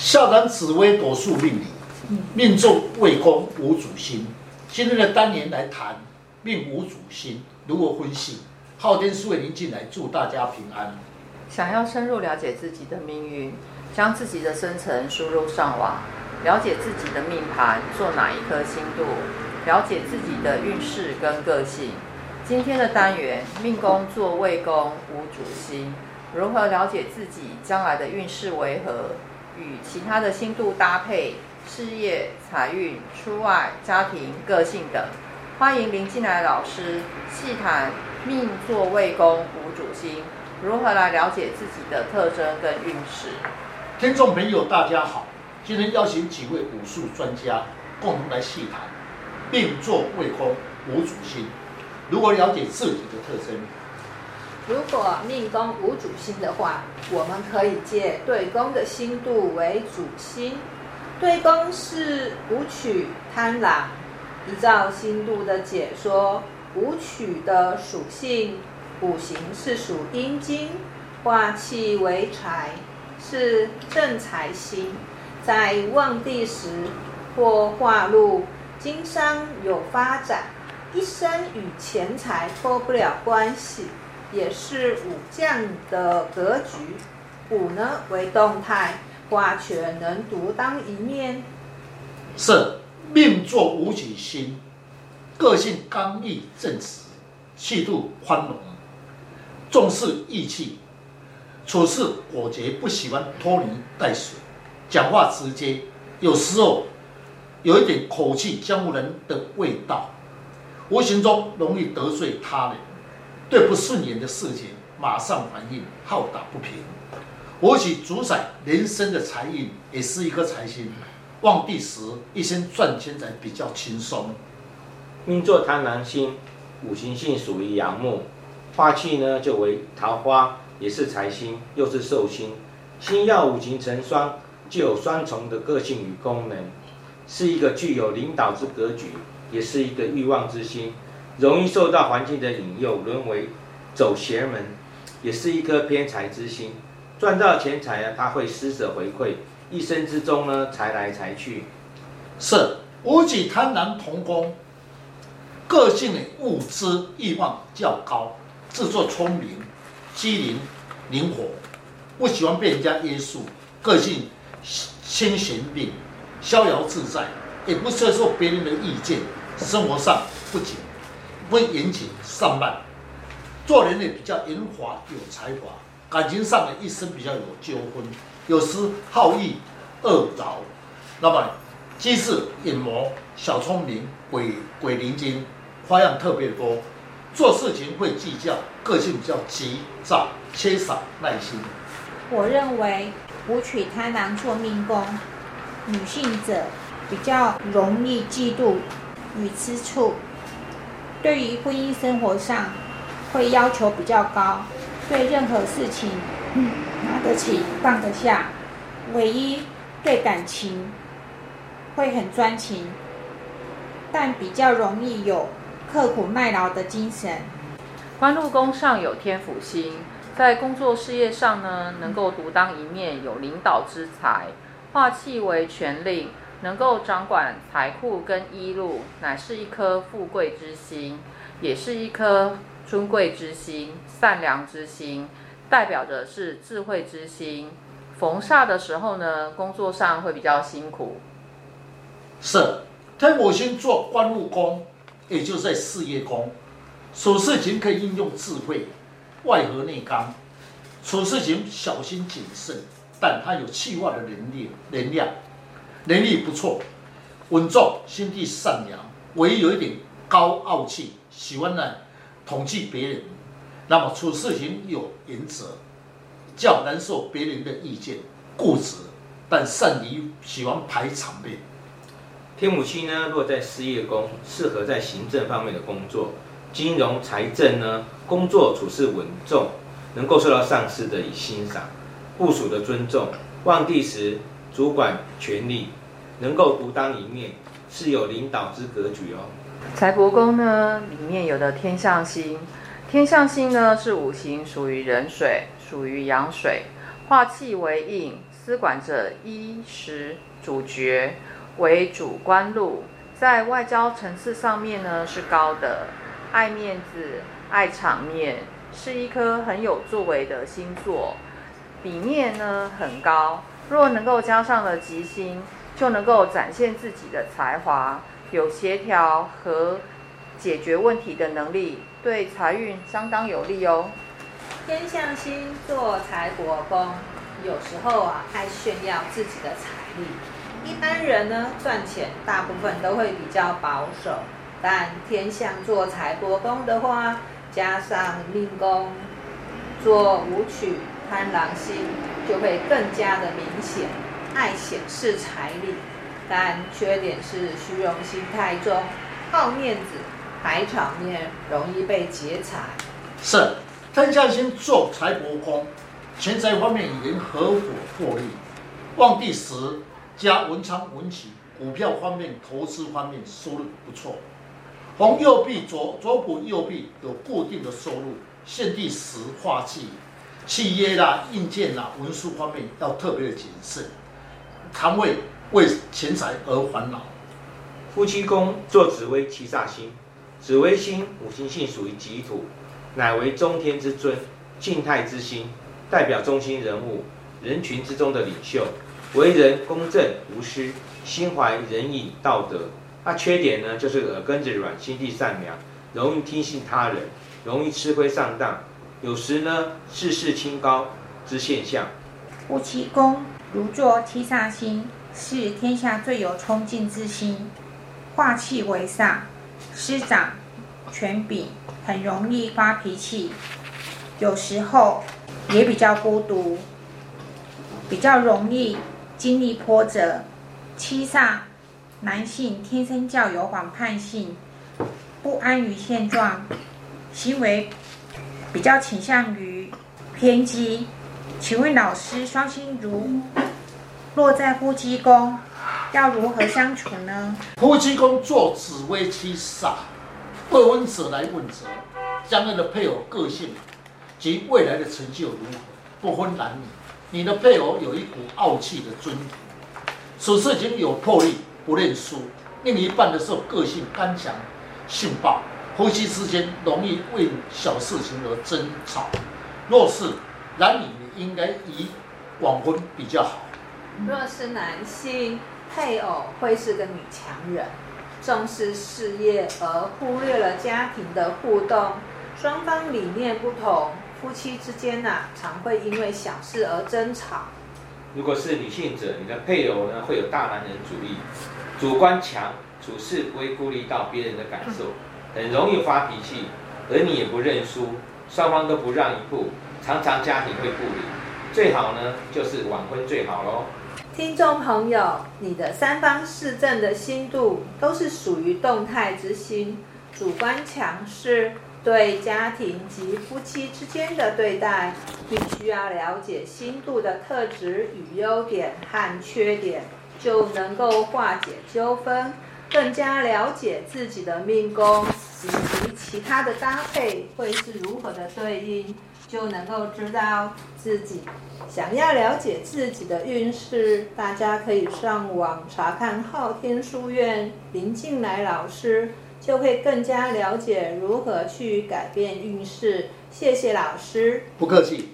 下单紫微斗数命理，命中未宫无主星。今天的单元来谈命无主星如何分析。昊天书院您进来，祝大家平安。想要深入了解自己的命运，将自己的生辰输入上网，了解自己的命盘做哪一颗星度，了解自己的运势跟个性。今天的单元命宫做未宫无主星，如何了解自己将来的运势为何？与其他的星度搭配，事业、财运、出外、家庭、个性等，欢迎林进来老师细谈命座未宫无主星，如何来了解自己的特征跟运势。听众朋友，大家好，今天邀请几位武术专家共同来细谈命坐未宫无主星，如何了解自己的特征。如果命宫无主星的话，我们可以借对宫的星度为主星。对宫是武曲贪狼，依照星度的解说，武曲的属性五行是属阴金，化气为财，是正财星，在旺地时或化禄经商有发展，一生与钱财脱不了关系。也是武将的格局，武呢为动态，化权能独当一面。是命坐武曲星，个性刚毅正直，气度宽容，重视义气，处事果决，不喜欢拖泥带水，讲话直接，有时候有一点口气江湖人的味道，无形中容易得罪他人。对不顺眼的事情马上反应，好打不平。武曲主宰人生的财运，也是一颗财星。旺地时一生赚钱才比较轻松。命座贪狼星，五行性属于阳木，化气呢就为桃花，也是财星，又是寿星。星曜五行成双，具有双重的个性与功能，是一个具有领导之格局，也是一个欲望之星。容易受到环境的引诱，沦为走邪门，也是一颗偏财之心。赚到钱财呢，他会施舍回馈，一生之中呢，财来财去。是武曲贪婪同工，个性的物质欲望较高，自作聪明，机灵灵活，不喜欢被人家约束，个性清闲定，逍遥自在，也不接受别人的意见，生活上不紧。会严谨上办，做人也比较圆滑有才华，感情上的一生比较有纠纷，有时好逸恶劳，那么机智隐谋小聪明鬼鬼灵精，花样特别多，做事情会计较，个性比较急躁，缺少耐心。我认为武曲贪狼做命宫，女性者比较容易嫉妒与吃醋。对于婚姻生活上，会要求比较高，对任何事情，拿得起放得下，唯一对感情会很专情，但比较容易有刻苦耐劳的精神。官禄宫上有天府星，在工作事业上呢，能够独当一面，有领导之才，化气为权令。能够掌管财库跟衣禄，乃是一颗富贵之心，也是一颗尊贵之心、善良之心，代表的是智慧之心。逢煞的时候呢，工作上会比较辛苦。是天府星做官禄宫，也就是在事业宫，处事情可以运用智慧，外合内刚，处事情小心谨慎，但他有气化的能力能量。能力不错，稳重，心地善良，唯一有一点高傲气，喜欢呢统计别人，那么处事情有原则，较难受别人的意见，固执，但善于喜欢排场面。天母星呢，落在事业宫，适合在行政方面的工作，金融财政呢，工作处事稳重，能够受到上司的欣赏，部属的尊重。旺地时，主管权力。能够独当一面，是有领导之格局哦。财帛宫呢，里面有的天相星，天相星呢是五行属于壬水，属于阳水，化气为印，司管着衣食主角，为主观禄，在外交层次上面呢是高的，爱面子，爱场面，是一颗很有作为的星座，笔面呢很高。若能够加上了吉星，就能够展现自己的才华，有协调和解决问题的能力，对财运相当有利哦。天象星做财帛宫，有时候啊爱炫耀自己的财力。一般人呢赚钱大部分都会比较保守，但天象做财帛宫的话，加上命宫做舞曲贪狼星。就会更加的明显，爱显示财力，但缺点是虚荣心太重，好面子，排场面，容易被劫财。是，天相星坐财帛宫，钱财方面与人合伙获利，旺地时加文昌文曲，股票方面、投资方面收入不错。红右臂左左补右臂有固定的收入，现地时化气。契约啦、硬件啦、文书方面要特别的谨慎，常为为钱财而烦恼。夫妻宫坐紫微七煞星，紫微星五行性属于己土，乃为中天之尊、静态之星，代表中心人物，人群之中的领袖，为人公正无私，心怀仁义道德。那缺点呢，就是耳根子软，心地善良，容易听信他人，容易吃亏上当。有时呢，自视清高之现象。夫妻宫如坐七煞星，是天下最有冲劲之星，化气为煞，师长权柄，很容易发脾气，有时候也比较孤独，比较容易经历波折。七煞男性天生较有反叛性，不安于现状，行为。比较倾向于偏激，请问老师，双星如落在夫妻宫，要如何相处呢？夫妻宫坐紫微七煞，未婚者来问责，将来的配偶个性及未来的成就如何？不分男女，你的配偶有一股傲气的尊严，此事情有魄力，不认输。另一半的时候个性刚强，性暴。夫妻之间容易为小事情而争吵，若是男女，你应该以晚婚比较好。若是男性，配偶会是个女强人，重视事业而忽略了家庭的互动，双方理念不同，夫妻之间呐、啊，常会因为小事而争吵。如果是女性者，你的配偶呢，会有大男人主义，主观强，处事不会顾虑到别人的感受。很容易发脾气，而你也不认输，双方都不让一步，常常家庭会不离。最好呢，就是晚婚最好喽。听众朋友，你的三方四正的心度都是属于动态之心，主观强势，对家庭及夫妻之间的对待，必须要了解心度的特质与优点和缺点，就能够化解纠纷。更加了解自己的命宫以及其他的搭配会是如何的对应，就能够知道自己想要了解自己的运势，大家可以上网查看昊天书院林静来老师，就会更加了解如何去改变运势。谢谢老师，不客气。